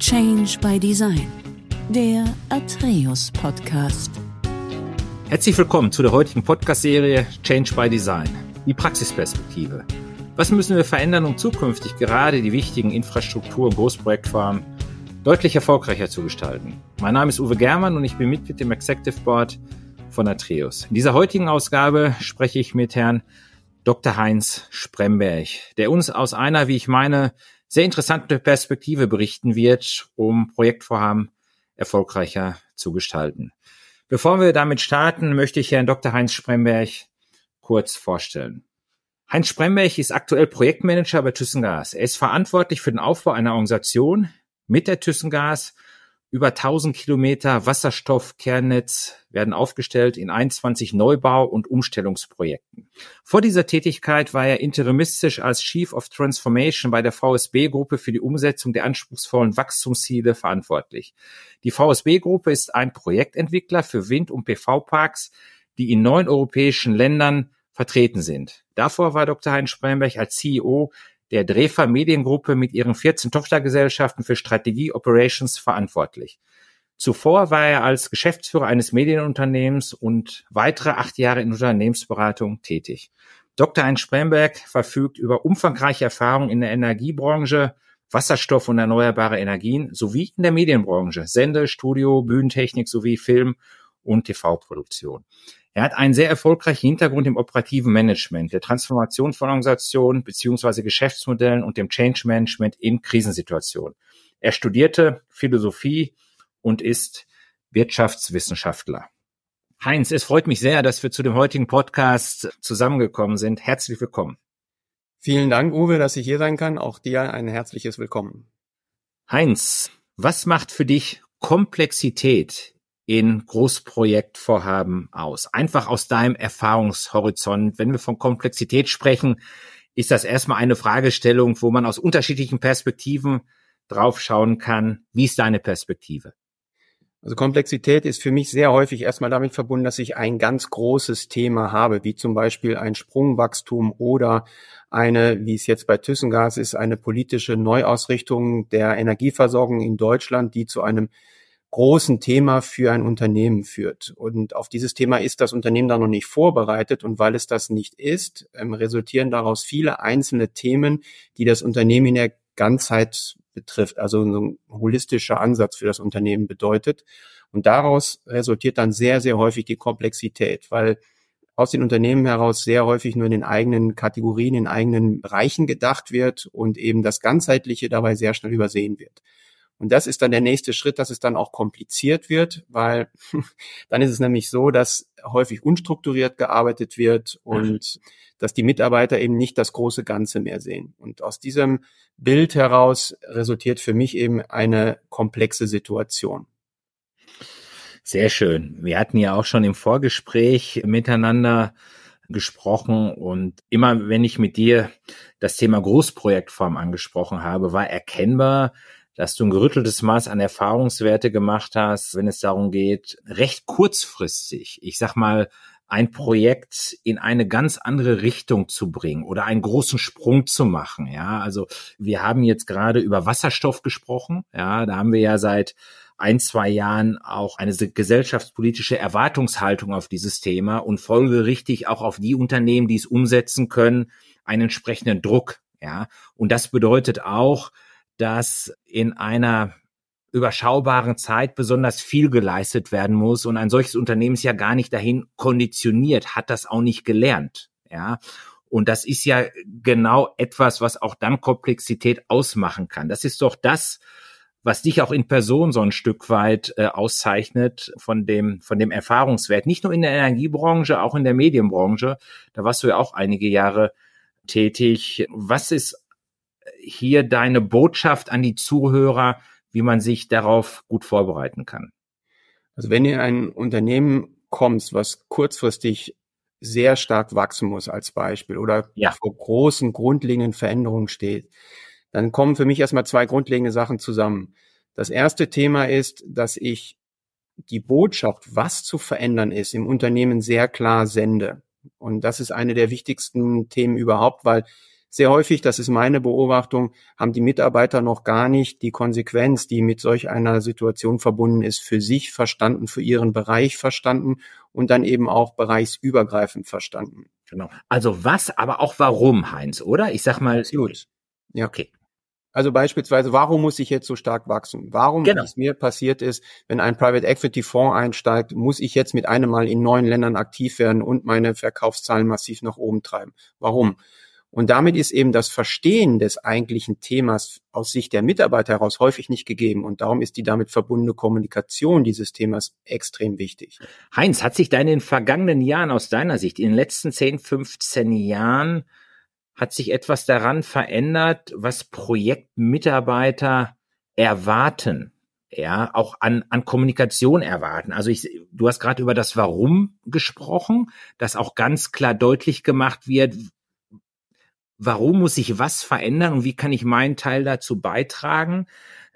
Change by Design, der Atreus Podcast. Herzlich willkommen zu der heutigen Podcast-Serie Change by Design, die Praxisperspektive. Was müssen wir verändern, um zukünftig gerade die wichtigen Infrastruktur- und Großprojektformen deutlich erfolgreicher zu gestalten? Mein Name ist Uwe Germann und ich bin Mitglied im Executive Board von Atreus. In dieser heutigen Ausgabe spreche ich mit Herrn Dr. Heinz Spremberg, der uns aus einer, wie ich meine, sehr interessante Perspektive berichten wird, um Projektvorhaben erfolgreicher zu gestalten. Bevor wir damit starten, möchte ich Herrn Dr. Heinz Spremberg kurz vorstellen. Heinz Spremberg ist aktuell Projektmanager bei ThyssenGas. Er ist verantwortlich für den Aufbau einer Organisation mit der ThyssenGas über 1000 Kilometer Wasserstoffkernnetz werden aufgestellt in 21 Neubau- und Umstellungsprojekten. Vor dieser Tätigkeit war er interimistisch als Chief of Transformation bei der VSB-Gruppe für die Umsetzung der anspruchsvollen Wachstumsziele verantwortlich. Die VSB-Gruppe ist ein Projektentwickler für Wind- und PV-Parks, die in neun europäischen Ländern vertreten sind. Davor war Dr. Heinz Spremberg als CEO der Drefa Mediengruppe mit ihren 14 Tochtergesellschaften für Strategie Operations verantwortlich. Zuvor war er als Geschäftsführer eines Medienunternehmens und weitere acht Jahre in Unternehmensberatung tätig. Dr. Heinz Spremberg verfügt über umfangreiche Erfahrungen in der Energiebranche, Wasserstoff und erneuerbare Energien sowie in der Medienbranche, Sende, Studio, Bühnentechnik sowie Film und TV-Produktion. Er hat einen sehr erfolgreichen Hintergrund im operativen Management, der Transformation von Organisationen beziehungsweise Geschäftsmodellen und dem Change Management in Krisensituationen. Er studierte Philosophie und ist Wirtschaftswissenschaftler. Heinz, es freut mich sehr, dass wir zu dem heutigen Podcast zusammengekommen sind. Herzlich willkommen. Vielen Dank, Uwe, dass ich hier sein kann. Auch dir ein herzliches Willkommen. Heinz, was macht für dich Komplexität in Großprojektvorhaben aus? Einfach aus deinem Erfahrungshorizont. Wenn wir von Komplexität sprechen, ist das erstmal eine Fragestellung, wo man aus unterschiedlichen Perspektiven draufschauen kann. Wie ist deine Perspektive? Also Komplexität ist für mich sehr häufig erstmal damit verbunden, dass ich ein ganz großes Thema habe, wie zum Beispiel ein Sprungwachstum oder eine, wie es jetzt bei ThyssenGas ist, eine politische Neuausrichtung der Energieversorgung in Deutschland, die zu einem großen Thema für ein Unternehmen führt. Und auf dieses Thema ist das Unternehmen da noch nicht vorbereitet. Und weil es das nicht ist, ähm, resultieren daraus viele einzelne Themen, die das Unternehmen in der Ganzheit betrifft, also ein holistischer Ansatz für das Unternehmen bedeutet. Und daraus resultiert dann sehr, sehr häufig die Komplexität, weil aus den Unternehmen heraus sehr häufig nur in den eigenen Kategorien, in eigenen Bereichen gedacht wird und eben das Ganzheitliche dabei sehr schnell übersehen wird. Und das ist dann der nächste Schritt, dass es dann auch kompliziert wird, weil dann ist es nämlich so, dass häufig unstrukturiert gearbeitet wird und dass die Mitarbeiter eben nicht das große Ganze mehr sehen. Und aus diesem Bild heraus resultiert für mich eben eine komplexe Situation. Sehr schön. Wir hatten ja auch schon im Vorgespräch miteinander gesprochen und immer wenn ich mit dir das Thema Großprojektform angesprochen habe, war erkennbar, dass du ein gerütteltes Maß an Erfahrungswerte gemacht hast, wenn es darum geht, recht kurzfristig, ich sag mal, ein Projekt in eine ganz andere Richtung zu bringen oder einen großen Sprung zu machen. Ja, also wir haben jetzt gerade über Wasserstoff gesprochen. Ja, da haben wir ja seit ein, zwei Jahren auch eine gesellschaftspolitische Erwartungshaltung auf dieses Thema und folgerichtig auch auf die Unternehmen, die es umsetzen können, einen entsprechenden Druck. Ja, und das bedeutet auch, dass in einer überschaubaren Zeit besonders viel geleistet werden muss und ein solches Unternehmen ist ja gar nicht dahin konditioniert, hat das auch nicht gelernt, ja. Und das ist ja genau etwas, was auch dann Komplexität ausmachen kann. Das ist doch das, was dich auch in Person so ein Stück weit äh, auszeichnet von dem, von dem Erfahrungswert. Nicht nur in der Energiebranche, auch in der Medienbranche. Da warst du ja auch einige Jahre tätig. Was ist hier deine Botschaft an die Zuhörer, wie man sich darauf gut vorbereiten kann? Also wenn ihr in ein Unternehmen kommst, was kurzfristig sehr stark wachsen muss als Beispiel oder ja. vor großen grundlegenden Veränderungen steht, dann kommen für mich erstmal zwei grundlegende Sachen zusammen. Das erste Thema ist, dass ich die Botschaft, was zu verändern ist, im Unternehmen sehr klar sende. Und das ist eine der wichtigsten Themen überhaupt, weil sehr häufig, das ist meine Beobachtung, haben die Mitarbeiter noch gar nicht die Konsequenz, die mit solch einer Situation verbunden ist, für sich verstanden, für ihren Bereich verstanden und dann eben auch bereichsübergreifend verstanden. Genau. Also was, aber auch warum, Heinz, oder? Ich sag mal. Gut. Ja. Okay. Also beispielsweise, warum muss ich jetzt so stark wachsen? Warum, genau. es mir passiert ist, wenn ein Private Equity Fonds einsteigt, muss ich jetzt mit einem Mal in neuen Ländern aktiv werden und meine Verkaufszahlen massiv nach oben treiben? Warum? Und damit ist eben das Verstehen des eigentlichen Themas aus Sicht der Mitarbeiter heraus häufig nicht gegeben. Und darum ist die damit verbundene Kommunikation dieses Themas extrem wichtig. Heinz, hat sich da in den vergangenen Jahren aus deiner Sicht, in den letzten 10, 15 Jahren, hat sich etwas daran verändert, was Projektmitarbeiter erwarten? ja, auch an, an Kommunikation erwarten. Also ich, du hast gerade über das Warum gesprochen, dass auch ganz klar deutlich gemacht wird, warum muss ich was verändern und wie kann ich meinen Teil dazu beitragen?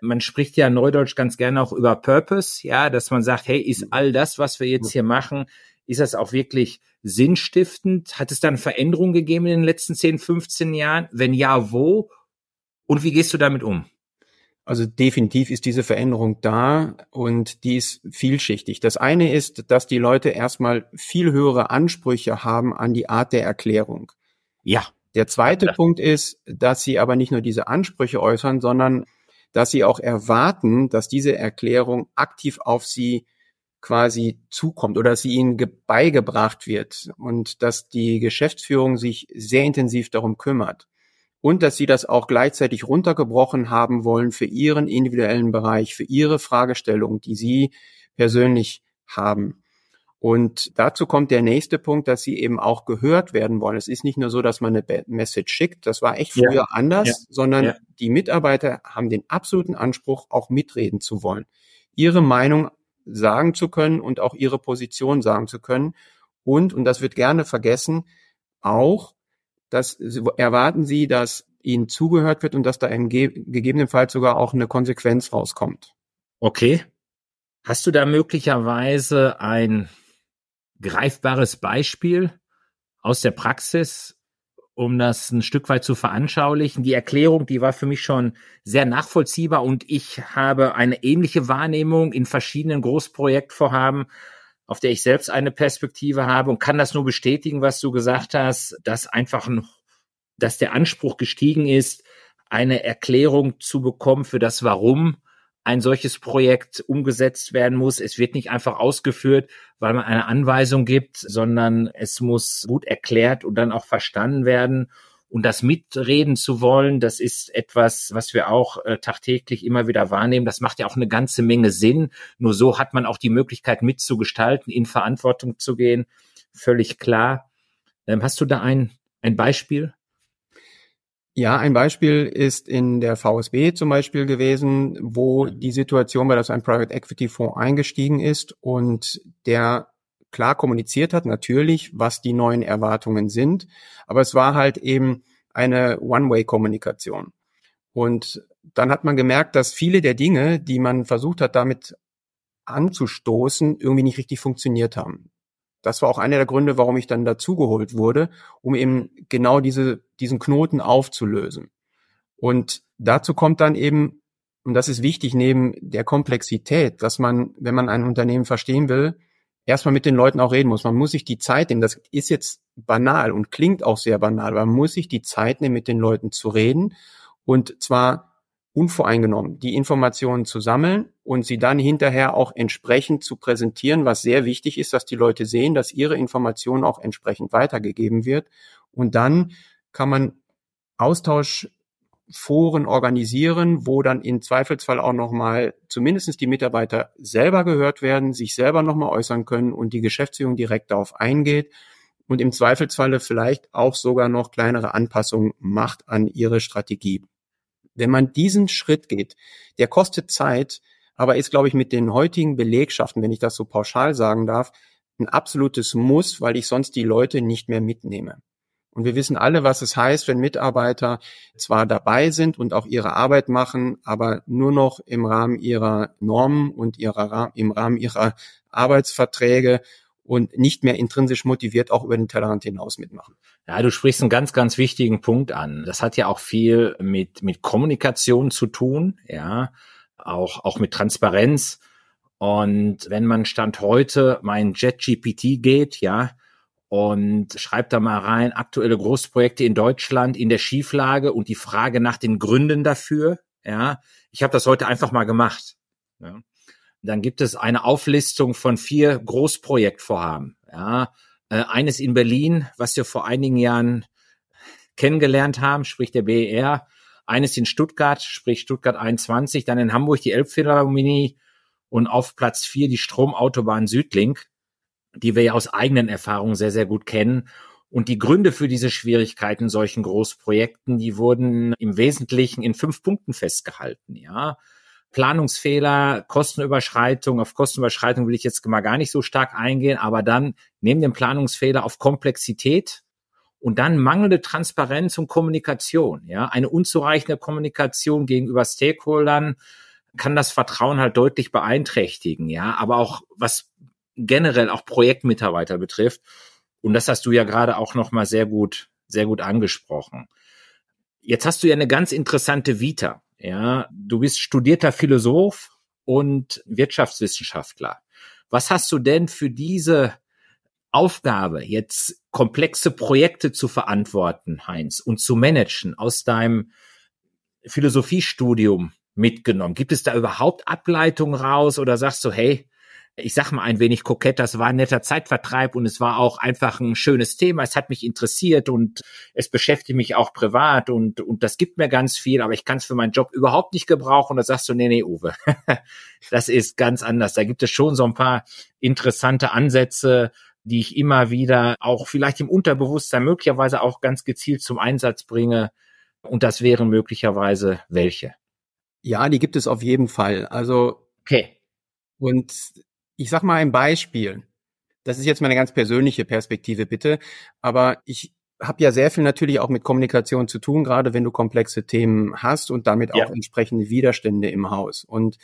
Man spricht ja neudeutsch ganz gerne auch über Purpose, ja, dass man sagt, hey, ist all das, was wir jetzt hier machen, ist das auch wirklich sinnstiftend? Hat es dann Veränderungen gegeben in den letzten 10, 15 Jahren? Wenn ja, wo? Und wie gehst du damit um? Also definitiv ist diese Veränderung da und die ist vielschichtig. Das eine ist, dass die Leute erstmal viel höhere Ansprüche haben an die Art der Erklärung. Ja. Der zweite. Punkt ist, dass sie aber nicht nur diese Ansprüche äußern, sondern dass sie auch erwarten, dass diese Erklärung aktiv auf sie quasi zukommt oder dass sie ihnen beigebracht wird und dass die Geschäftsführung sich sehr intensiv darum kümmert und dass sie das auch gleichzeitig runtergebrochen haben wollen für ihren individuellen Bereich, für ihre Fragestellung, die sie persönlich haben. Und dazu kommt der nächste Punkt, dass sie eben auch gehört werden wollen. Es ist nicht nur so, dass man eine Message schickt, das war echt früher ja. anders, ja. sondern ja. die Mitarbeiter haben den absoluten Anspruch, auch mitreden zu wollen, ihre Meinung sagen zu können und auch ihre Position sagen zu können. Und, und das wird gerne vergessen, auch, dass erwarten sie, dass ihnen zugehört wird und dass da im gegebenenfalls sogar auch eine Konsequenz rauskommt. Okay. Hast du da möglicherweise ein greifbares Beispiel aus der Praxis, um das ein Stück weit zu veranschaulichen. Die Erklärung, die war für mich schon sehr nachvollziehbar und ich habe eine ähnliche Wahrnehmung in verschiedenen Großprojektvorhaben, auf der ich selbst eine Perspektive habe und kann das nur bestätigen, was du gesagt hast, dass einfach ein, dass der Anspruch gestiegen ist, eine Erklärung zu bekommen für das Warum ein solches Projekt umgesetzt werden muss. Es wird nicht einfach ausgeführt, weil man eine Anweisung gibt, sondern es muss gut erklärt und dann auch verstanden werden. Und das mitreden zu wollen, das ist etwas, was wir auch äh, tagtäglich immer wieder wahrnehmen. Das macht ja auch eine ganze Menge Sinn. Nur so hat man auch die Möglichkeit mitzugestalten, in Verantwortung zu gehen. Völlig klar. Ähm, hast du da ein, ein Beispiel? Ja, ein Beispiel ist in der VSB zum Beispiel gewesen, wo die Situation war, dass ein Private Equity Fonds eingestiegen ist und der klar kommuniziert hat, natürlich, was die neuen Erwartungen sind, aber es war halt eben eine One-Way-Kommunikation. Und dann hat man gemerkt, dass viele der Dinge, die man versucht hat, damit anzustoßen, irgendwie nicht richtig funktioniert haben das war auch einer der Gründe, warum ich dann dazugeholt wurde, um eben genau diese, diesen Knoten aufzulösen. Und dazu kommt dann eben, und das ist wichtig neben der Komplexität, dass man, wenn man ein Unternehmen verstehen will, erstmal mit den Leuten auch reden muss. Man muss sich die Zeit nehmen. Das ist jetzt banal und klingt auch sehr banal, aber man muss sich die Zeit nehmen, mit den Leuten zu reden. Und zwar unvoreingenommen die Informationen zu sammeln und sie dann hinterher auch entsprechend zu präsentieren, was sehr wichtig ist, dass die Leute sehen, dass ihre Information auch entsprechend weitergegeben wird. Und dann kann man Austauschforen organisieren, wo dann im Zweifelsfall auch nochmal zumindestens die Mitarbeiter selber gehört werden, sich selber nochmal äußern können und die Geschäftsführung direkt darauf eingeht und im Zweifelsfalle vielleicht auch sogar noch kleinere Anpassungen macht an ihre Strategie. Wenn man diesen Schritt geht, der kostet Zeit, aber ist, glaube ich, mit den heutigen Belegschaften, wenn ich das so pauschal sagen darf, ein absolutes Muss, weil ich sonst die Leute nicht mehr mitnehme. Und wir wissen alle, was es heißt, wenn Mitarbeiter zwar dabei sind und auch ihre Arbeit machen, aber nur noch im Rahmen ihrer Normen und ihrer, im Rahmen ihrer Arbeitsverträge und nicht mehr intrinsisch motiviert auch über den Tellerrand hinaus mitmachen. Ja, du sprichst einen ganz, ganz wichtigen Punkt an. Das hat ja auch viel mit, mit Kommunikation zu tun, ja, auch, auch mit Transparenz. Und wenn man Stand heute mein JetGPT geht, ja, und schreibt da mal rein, aktuelle Großprojekte in Deutschland in der Schieflage und die Frage nach den Gründen dafür, ja, ich habe das heute einfach mal gemacht. Ja. Dann gibt es eine Auflistung von vier Großprojektvorhaben. Ja. Äh, eines in Berlin, was wir vor einigen Jahren kennengelernt haben, sprich der BER. Eines in Stuttgart, sprich Stuttgart 21, dann in Hamburg die Elbphilharmonie und auf Platz vier die Stromautobahn Südlink, die wir ja aus eigenen Erfahrungen sehr, sehr gut kennen. Und die Gründe für diese Schwierigkeiten solchen Großprojekten, die wurden im Wesentlichen in fünf Punkten festgehalten, ja. Planungsfehler, Kostenüberschreitung. Auf Kostenüberschreitung will ich jetzt mal gar nicht so stark eingehen, aber dann neben dem Planungsfehler auf Komplexität und dann mangelnde Transparenz und Kommunikation. Ja, eine unzureichende Kommunikation gegenüber Stakeholdern kann das Vertrauen halt deutlich beeinträchtigen. Ja, aber auch was generell auch Projektmitarbeiter betrifft. Und das hast du ja gerade auch noch mal sehr gut, sehr gut angesprochen. Jetzt hast du ja eine ganz interessante Vita. Ja, du bist studierter Philosoph und Wirtschaftswissenschaftler. Was hast du denn für diese Aufgabe, jetzt komplexe Projekte zu verantworten, Heinz, und zu managen aus deinem Philosophiestudium mitgenommen? Gibt es da überhaupt Ableitungen raus oder sagst du, hey, ich sag mal ein wenig kokett, das war ein netter Zeitvertreib und es war auch einfach ein schönes Thema. Es hat mich interessiert und es beschäftigt mich auch privat und, und das gibt mir ganz viel, aber ich kann es für meinen Job überhaupt nicht gebrauchen. Und da sagst du, nee, nee, Uwe, das ist ganz anders. Da gibt es schon so ein paar interessante Ansätze, die ich immer wieder auch vielleicht im Unterbewusstsein möglicherweise auch ganz gezielt zum Einsatz bringe. Und das wären möglicherweise welche? Ja, die gibt es auf jeden Fall. Also, okay. Und ich sag mal ein Beispiel. Das ist jetzt meine ganz persönliche Perspektive, bitte. Aber ich habe ja sehr viel natürlich auch mit Kommunikation zu tun, gerade wenn du komplexe Themen hast und damit ja. auch entsprechende Widerstände im Haus. Und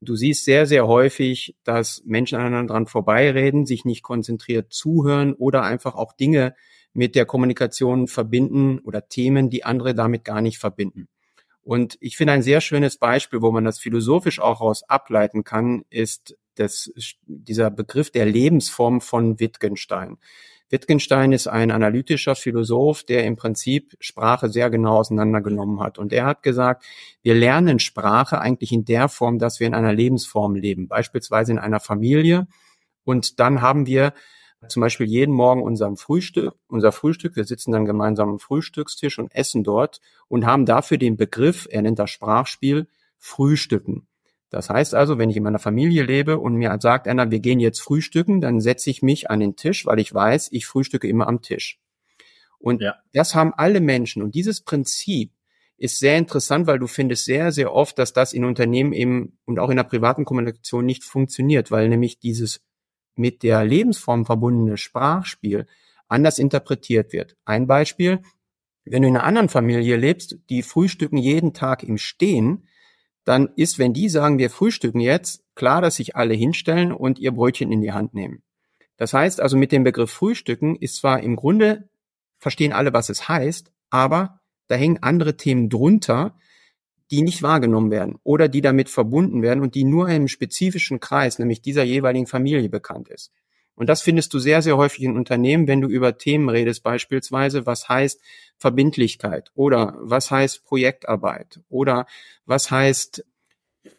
du siehst sehr, sehr häufig, dass Menschen aneinander dran vorbeireden, sich nicht konzentriert zuhören oder einfach auch Dinge mit der Kommunikation verbinden oder Themen, die andere damit gar nicht verbinden. Und ich finde ein sehr schönes Beispiel, wo man das philosophisch auch raus ableiten kann, ist das, dieser Begriff der Lebensform von Wittgenstein. Wittgenstein ist ein analytischer Philosoph, der im Prinzip Sprache sehr genau auseinandergenommen hat. Und er hat gesagt, wir lernen Sprache eigentlich in der Form, dass wir in einer Lebensform leben, beispielsweise in einer Familie. Und dann haben wir zum Beispiel jeden Morgen unserem Frühstück, unser Frühstück, wir sitzen dann gemeinsam am Frühstückstisch und essen dort und haben dafür den Begriff, er nennt das Sprachspiel, Frühstücken. Das heißt also, wenn ich in meiner Familie lebe und mir sagt einer, wir gehen jetzt frühstücken, dann setze ich mich an den Tisch, weil ich weiß, ich frühstücke immer am Tisch. Und ja. das haben alle Menschen. Und dieses Prinzip ist sehr interessant, weil du findest sehr, sehr oft, dass das in Unternehmen eben und auch in der privaten Kommunikation nicht funktioniert, weil nämlich dieses mit der Lebensform verbundene Sprachspiel anders interpretiert wird. Ein Beispiel, wenn du in einer anderen Familie lebst, die frühstücken jeden Tag im Stehen, dann ist, wenn die sagen, wir frühstücken jetzt, klar, dass sich alle hinstellen und ihr Brötchen in die Hand nehmen. Das heißt also, mit dem Begriff Frühstücken ist zwar im Grunde, verstehen alle, was es heißt, aber da hängen andere Themen drunter, die nicht wahrgenommen werden oder die damit verbunden werden und die nur einem spezifischen Kreis, nämlich dieser jeweiligen Familie bekannt ist. Und das findest du sehr, sehr häufig in Unternehmen, wenn du über Themen redest, beispielsweise, was heißt Verbindlichkeit oder was heißt Projektarbeit oder was heißt,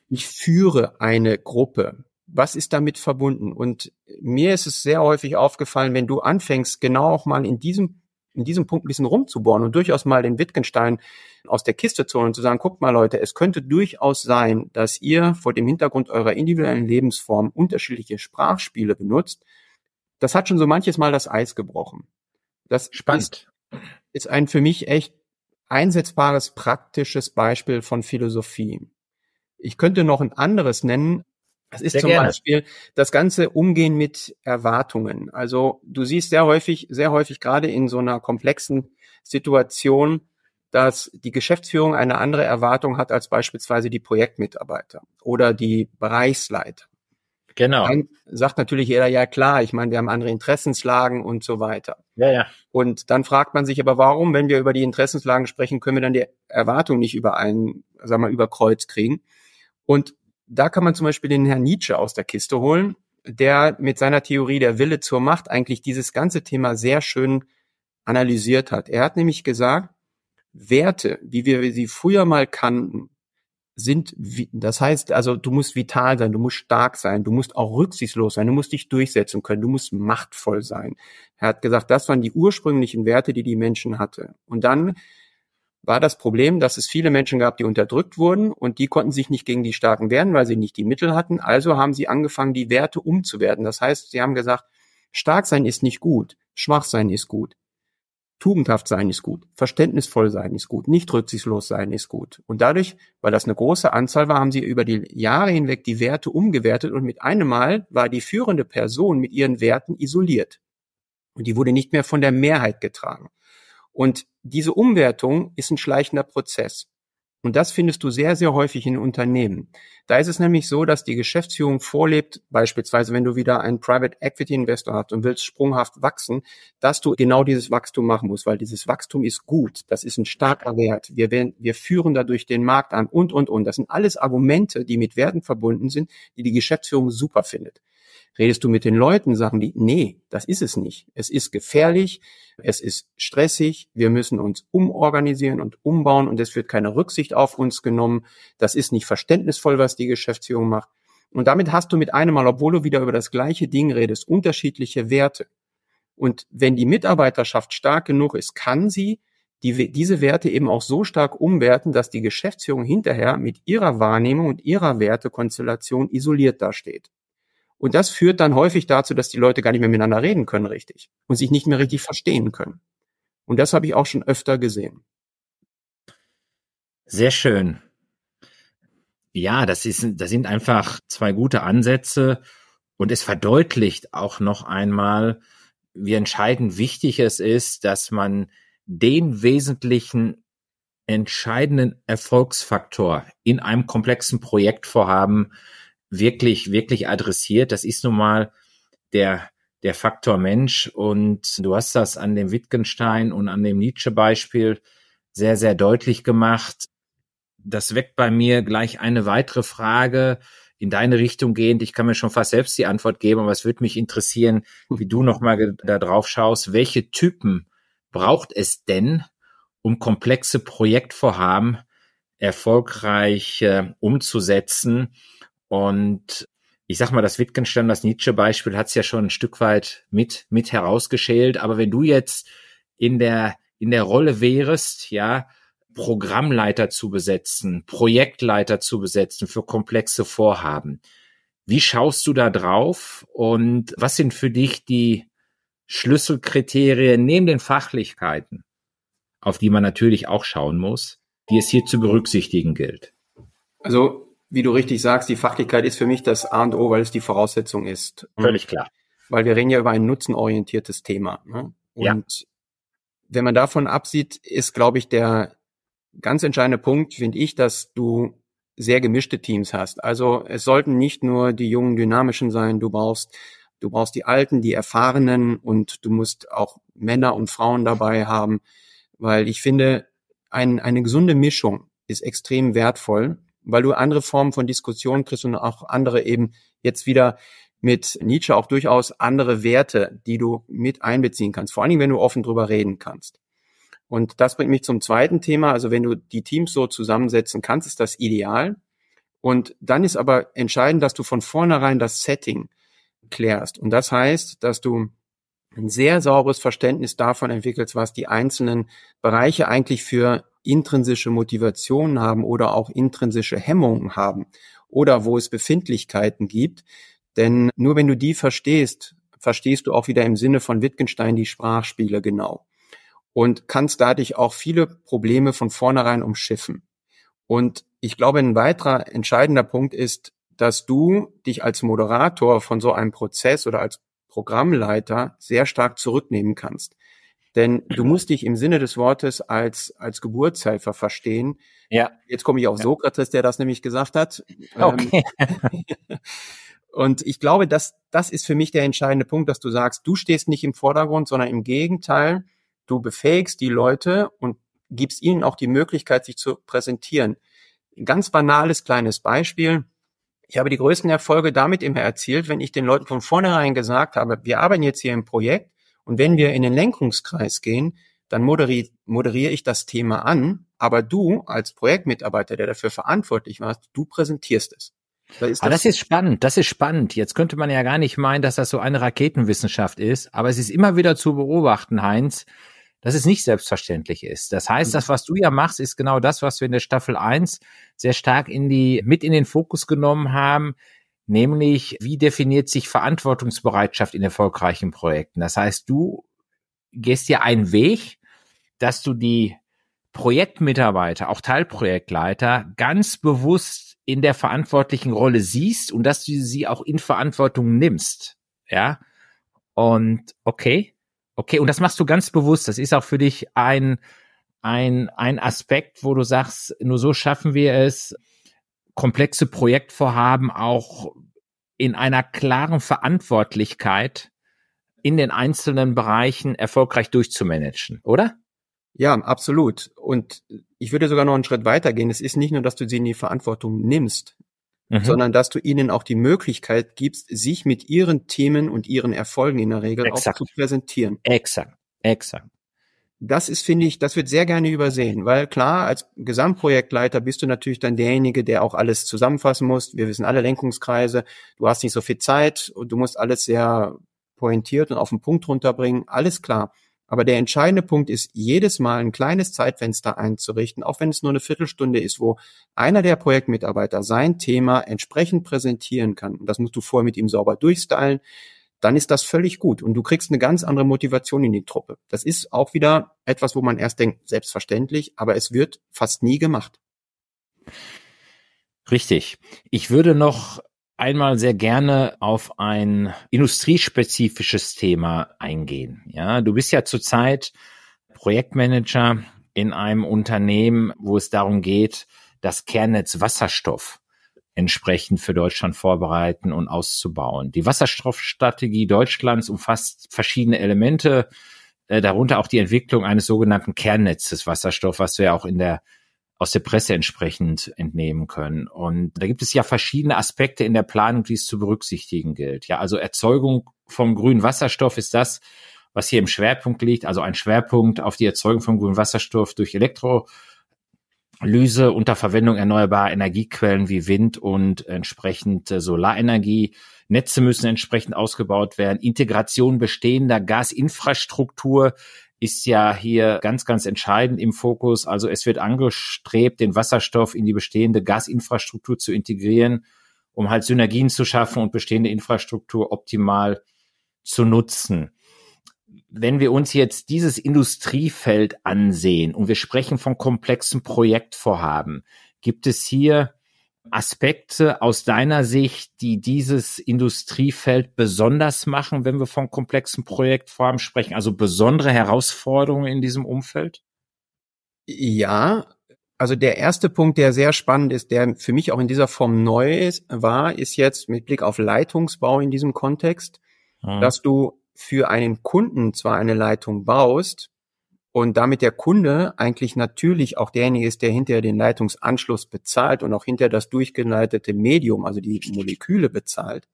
ich führe eine Gruppe. Was ist damit verbunden? Und mir ist es sehr häufig aufgefallen, wenn du anfängst, genau auch mal in diesem in diesem Punkt ein bisschen rumzubohren und durchaus mal den Wittgenstein aus der Kiste zu holen und zu sagen, guckt mal Leute, es könnte durchaus sein, dass ihr vor dem Hintergrund eurer individuellen Lebensform unterschiedliche Sprachspiele benutzt, das hat schon so manches Mal das Eis gebrochen. Das Spannend. Ist, ist ein für mich echt einsetzbares, praktisches Beispiel von Philosophie. Ich könnte noch ein anderes nennen. Das ist sehr zum gerne. Beispiel das ganze Umgehen mit Erwartungen. Also du siehst sehr häufig, sehr häufig gerade in so einer komplexen Situation, dass die Geschäftsführung eine andere Erwartung hat als beispielsweise die Projektmitarbeiter oder die Bereichsleiter. Genau. Dann sagt natürlich jeder, ja klar, ich meine, wir haben andere Interessenslagen und so weiter. Ja, ja. Und dann fragt man sich aber, warum, wenn wir über die Interessenslagen sprechen, können wir dann die Erwartung nicht über einen, sagen wir mal, über Kreuz kriegen. Und da kann man zum Beispiel den Herrn Nietzsche aus der Kiste holen, der mit seiner Theorie der Wille zur Macht eigentlich dieses ganze Thema sehr schön analysiert hat. Er hat nämlich gesagt, Werte, wie wir sie früher mal kannten, sind, das heißt, also du musst vital sein, du musst stark sein, du musst auch rücksichtslos sein, du musst dich durchsetzen können, du musst machtvoll sein. Er hat gesagt, das waren die ursprünglichen Werte, die die Menschen hatte. Und dann war das Problem, dass es viele Menschen gab, die unterdrückt wurden und die konnten sich nicht gegen die Starken wehren, weil sie nicht die Mittel hatten. Also haben sie angefangen, die Werte umzuwerten. Das heißt, sie haben gesagt, stark sein ist nicht gut, schwach sein ist gut. Tugendhaft sein ist gut, verständnisvoll sein ist gut, nicht rücksichtslos sein ist gut. Und dadurch, weil das eine große Anzahl war, haben sie über die Jahre hinweg die Werte umgewertet und mit einem Mal war die führende Person mit ihren Werten isoliert. Und die wurde nicht mehr von der Mehrheit getragen. Und diese Umwertung ist ein schleichender Prozess. Und das findest du sehr, sehr häufig in Unternehmen. Da ist es nämlich so, dass die Geschäftsführung vorlebt, beispielsweise wenn du wieder einen Private Equity Investor hast und willst sprunghaft wachsen, dass du genau dieses Wachstum machen musst, weil dieses Wachstum ist gut. Das ist ein starker Wert. Wir, werden, wir führen dadurch den Markt an und, und, und. Das sind alles Argumente, die mit Werten verbunden sind, die die Geschäftsführung super findet. Redest du mit den Leuten, sagen die, nee, das ist es nicht. Es ist gefährlich, es ist stressig, wir müssen uns umorganisieren und umbauen und es wird keine Rücksicht auf uns genommen. Das ist nicht verständnisvoll, was die Geschäftsführung macht. Und damit hast du mit einem Mal, obwohl du wieder über das gleiche Ding redest, unterschiedliche Werte. Und wenn die Mitarbeiterschaft stark genug ist, kann sie die, diese Werte eben auch so stark umwerten, dass die Geschäftsführung hinterher mit ihrer Wahrnehmung und ihrer Wertekonstellation isoliert dasteht. Und das führt dann häufig dazu, dass die Leute gar nicht mehr miteinander reden können richtig und sich nicht mehr richtig verstehen können. Und das habe ich auch schon öfter gesehen. Sehr schön. Ja, das ist, das sind einfach zwei gute Ansätze und es verdeutlicht auch noch einmal, wie entscheidend wichtig es ist, dass man den wesentlichen entscheidenden Erfolgsfaktor in einem komplexen Projektvorhaben wirklich, wirklich adressiert. Das ist nun mal der, der Faktor Mensch. Und du hast das an dem Wittgenstein und an dem Nietzsche-Beispiel sehr, sehr deutlich gemacht. Das weckt bei mir gleich eine weitere Frage in deine Richtung gehend. Ich kann mir schon fast selbst die Antwort geben, aber es würde mich interessieren, wie du nochmal da drauf schaust. Welche Typen braucht es denn, um komplexe Projektvorhaben erfolgreich äh, umzusetzen? Und ich sag mal, das Wittgenstein, das Nietzsche-Beispiel hat es ja schon ein Stück weit mit, mit herausgeschält. Aber wenn du jetzt in der, in der Rolle wärst, ja, Programmleiter zu besetzen, Projektleiter zu besetzen für komplexe Vorhaben, wie schaust du da drauf und was sind für dich die Schlüsselkriterien neben den Fachlichkeiten, auf die man natürlich auch schauen muss, die es hier zu berücksichtigen gilt? Also wie du richtig sagst, die Fachlichkeit ist für mich das A und O, weil es die Voraussetzung ist. Völlig klar. Weil wir reden ja über ein nutzenorientiertes Thema. Ne? Und ja. wenn man davon absieht, ist, glaube ich, der ganz entscheidende Punkt, finde ich, dass du sehr gemischte Teams hast. Also es sollten nicht nur die jungen Dynamischen sein, du brauchst du brauchst die Alten, die Erfahrenen und du musst auch Männer und Frauen dabei haben, weil ich finde, ein, eine gesunde Mischung ist extrem wertvoll weil du andere Formen von Diskussionen kriegst und auch andere eben jetzt wieder mit Nietzsche auch durchaus andere Werte, die du mit einbeziehen kannst. Vor allen Dingen, wenn du offen drüber reden kannst. Und das bringt mich zum zweiten Thema. Also wenn du die Teams so zusammensetzen kannst, ist das ideal. Und dann ist aber entscheidend, dass du von vornherein das Setting klärst. Und das heißt, dass du ein sehr sauberes Verständnis davon entwickelst, was die einzelnen Bereiche eigentlich für intrinsische Motivationen haben oder auch intrinsische Hemmungen haben oder wo es Befindlichkeiten gibt. Denn nur wenn du die verstehst, verstehst du auch wieder im Sinne von Wittgenstein die Sprachspiele genau und kannst dadurch auch viele Probleme von vornherein umschiffen. Und ich glaube, ein weiterer entscheidender Punkt ist, dass du dich als Moderator von so einem Prozess oder als Programmleiter sehr stark zurücknehmen kannst. Denn du musst dich im Sinne des Wortes als, als Geburtshelfer verstehen. Ja. Jetzt komme ich auf ja. Sokrates, der das nämlich gesagt hat. Okay. Ähm, Und ich glaube, dass das ist für mich der entscheidende Punkt, dass du sagst, du stehst nicht im Vordergrund, sondern im Gegenteil, du befähigst die Leute und gibst ihnen auch die Möglichkeit, sich zu präsentieren. Ein ganz banales kleines Beispiel. Ich habe die größten Erfolge damit immer erzielt, wenn ich den Leuten von vornherein gesagt habe, wir arbeiten jetzt hier im Projekt und wenn wir in den Lenkungskreis gehen, dann moderiere, moderiere ich das Thema an, aber du als Projektmitarbeiter, der dafür verantwortlich warst, du präsentierst es. Da ist das, aber das ist spannend, das ist spannend. Jetzt könnte man ja gar nicht meinen, dass das so eine Raketenwissenschaft ist, aber es ist immer wieder zu beobachten, Heinz, dass es nicht selbstverständlich ist. Das heißt, das, was du ja machst, ist genau das, was wir in der Staffel 1 sehr stark in die, mit in den Fokus genommen haben, nämlich wie definiert sich Verantwortungsbereitschaft in erfolgreichen Projekten. Das heißt, du gehst ja einen Weg, dass du die Projektmitarbeiter, auch Teilprojektleiter, ganz bewusst in der verantwortlichen Rolle siehst und dass du sie auch in Verantwortung nimmst. Ja. Und okay, Okay, und das machst du ganz bewusst. Das ist auch für dich ein, ein, ein Aspekt, wo du sagst, nur so schaffen wir es, komplexe Projektvorhaben auch in einer klaren Verantwortlichkeit in den einzelnen Bereichen erfolgreich durchzumanagen, oder? Ja, absolut. Und ich würde sogar noch einen Schritt weitergehen. Es ist nicht nur, dass du sie in die Verantwortung nimmst, mhm. sondern dass du ihnen auch die Möglichkeit gibst, sich mit ihren Themen und ihren Erfolgen in der Regel Exakt. auch zu präsentieren. Exakt, exakt. Das ist, finde ich, das wird sehr gerne übersehen, weil klar, als Gesamtprojektleiter bist du natürlich dann derjenige, der auch alles zusammenfassen muss. Wir wissen alle Lenkungskreise, du hast nicht so viel Zeit und du musst alles sehr pointiert und auf den Punkt runterbringen. Alles klar. Aber der entscheidende Punkt ist, jedes Mal ein kleines Zeitfenster einzurichten, auch wenn es nur eine Viertelstunde ist, wo einer der Projektmitarbeiter sein Thema entsprechend präsentieren kann. Und das musst du vorher mit ihm sauber durchstylen. Dann ist das völlig gut und du kriegst eine ganz andere Motivation in die Truppe. Das ist auch wieder etwas, wo man erst denkt, selbstverständlich, aber es wird fast nie gemacht. Richtig. Ich würde noch einmal sehr gerne auf ein industriespezifisches Thema eingehen. Ja, du bist ja zurzeit Projektmanager in einem Unternehmen, wo es darum geht, das Kernnetz Wasserstoff entsprechend für Deutschland vorbereiten und auszubauen. Die Wasserstoffstrategie Deutschlands umfasst verschiedene Elemente, äh, darunter auch die Entwicklung eines sogenannten Kernnetzes Wasserstoff, was wir auch in der aus der Presse entsprechend entnehmen können. Und da gibt es ja verschiedene Aspekte in der Planung, die es zu berücksichtigen gilt. Ja, also Erzeugung vom grünen Wasserstoff ist das, was hier im Schwerpunkt liegt, also ein Schwerpunkt auf die Erzeugung von grünem Wasserstoff durch Elektrolyse unter Verwendung erneuerbarer Energiequellen wie Wind und entsprechend Solarenergie. Netze müssen entsprechend ausgebaut werden. Integration bestehender Gasinfrastruktur ist ja hier ganz, ganz entscheidend im Fokus. Also es wird angestrebt, den Wasserstoff in die bestehende Gasinfrastruktur zu integrieren, um halt Synergien zu schaffen und bestehende Infrastruktur optimal zu nutzen. Wenn wir uns jetzt dieses Industriefeld ansehen und wir sprechen von komplexen Projektvorhaben, gibt es hier Aspekte aus deiner Sicht, die dieses Industriefeld besonders machen, wenn wir von komplexen Projektformen sprechen, also besondere Herausforderungen in diesem Umfeld? Ja, also der erste Punkt, der sehr spannend ist, der für mich auch in dieser Form neu ist, war, ist jetzt mit Blick auf Leitungsbau in diesem Kontext, hm. dass du für einen Kunden zwar eine Leitung baust, und damit der Kunde eigentlich natürlich auch derjenige ist, der hinterher den Leitungsanschluss bezahlt und auch hinterher das durchgeleitete Medium, also die Moleküle bezahlt.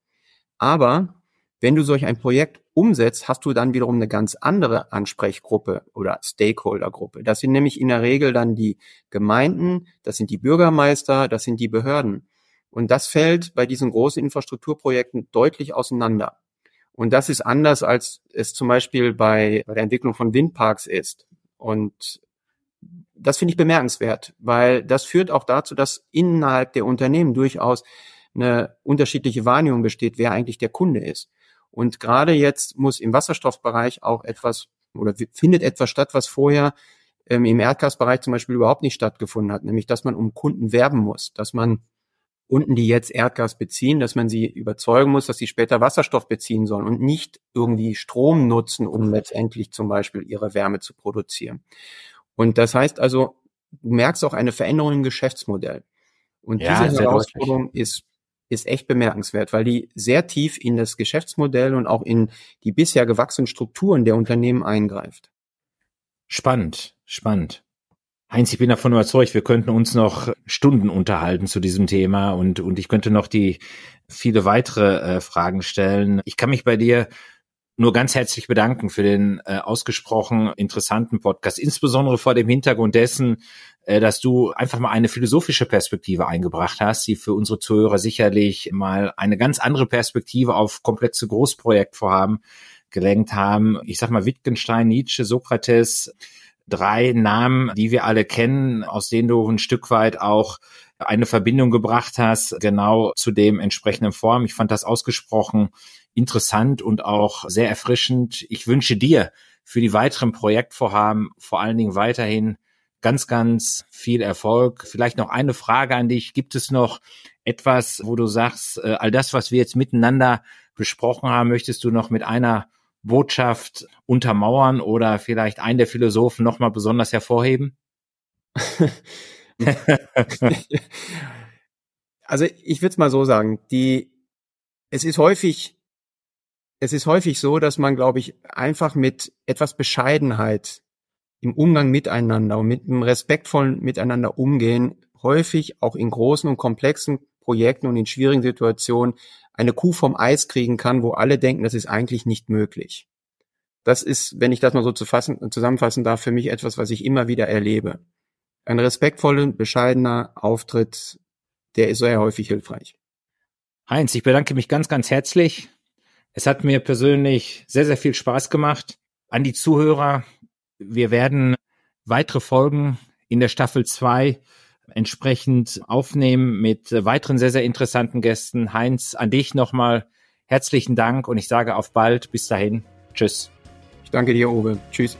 Aber wenn du solch ein Projekt umsetzt, hast du dann wiederum eine ganz andere Ansprechgruppe oder Stakeholdergruppe. Das sind nämlich in der Regel dann die Gemeinden, das sind die Bürgermeister, das sind die Behörden. Und das fällt bei diesen großen Infrastrukturprojekten deutlich auseinander. Und das ist anders, als es zum Beispiel bei, der Entwicklung von Windparks ist. Und das finde ich bemerkenswert, weil das führt auch dazu, dass innerhalb der Unternehmen durchaus eine unterschiedliche Wahrnehmung besteht, wer eigentlich der Kunde ist. Und gerade jetzt muss im Wasserstoffbereich auch etwas oder findet etwas statt, was vorher ähm, im Erdgasbereich zum Beispiel überhaupt nicht stattgefunden hat, nämlich dass man um Kunden werben muss, dass man Kunden, die jetzt Erdgas beziehen, dass man sie überzeugen muss, dass sie später Wasserstoff beziehen sollen und nicht irgendwie Strom nutzen, um letztendlich zum Beispiel ihre Wärme zu produzieren. Und das heißt also, du merkst auch eine Veränderung im Geschäftsmodell. Und ja, diese Herausforderung ist, ist echt bemerkenswert, weil die sehr tief in das Geschäftsmodell und auch in die bisher gewachsenen Strukturen der Unternehmen eingreift. Spannend, spannend. Heinz, ich bin davon überzeugt, wir könnten uns noch Stunden unterhalten zu diesem Thema und, und ich könnte noch die viele weitere äh, Fragen stellen. Ich kann mich bei dir nur ganz herzlich bedanken für den äh, ausgesprochen interessanten Podcast, insbesondere vor dem Hintergrund dessen, äh, dass du einfach mal eine philosophische Perspektive eingebracht hast, die für unsere Zuhörer sicherlich mal eine ganz andere Perspektive auf komplexe Großprojektvorhaben gelenkt haben. Ich sag mal Wittgenstein, Nietzsche, Sokrates, drei Namen, die wir alle kennen, aus denen du ein Stück weit auch eine Verbindung gebracht hast, genau zu dem entsprechenden Form. Ich fand das ausgesprochen interessant und auch sehr erfrischend. Ich wünsche dir für die weiteren Projektvorhaben vor allen Dingen weiterhin ganz, ganz viel Erfolg. Vielleicht noch eine Frage an dich. Gibt es noch etwas, wo du sagst, äh, all das, was wir jetzt miteinander besprochen haben, möchtest du noch mit einer Botschaft untermauern oder vielleicht einen der Philosophen nochmal besonders hervorheben? also ich würde es mal so sagen, die es ist häufig es ist häufig so, dass man, glaube ich, einfach mit etwas Bescheidenheit im Umgang miteinander und mit einem respektvollen Miteinander umgehen, häufig auch in großen und komplexen Projekten und in schwierigen Situationen eine Kuh vom Eis kriegen kann, wo alle denken, das ist eigentlich nicht möglich. Das ist, wenn ich das mal so zusammenfassen darf, für mich etwas, was ich immer wieder erlebe. Ein respektvoller, bescheidener Auftritt, der ist sehr häufig hilfreich. Heinz, ich bedanke mich ganz, ganz herzlich es hat mir persönlich sehr, sehr viel Spaß gemacht. An die Zuhörer, wir werden weitere Folgen in der Staffel 2 entsprechend aufnehmen mit weiteren sehr, sehr interessanten Gästen. Heinz, an dich nochmal herzlichen Dank und ich sage auf bald. Bis dahin. Tschüss. Ich danke dir, Uwe. Tschüss.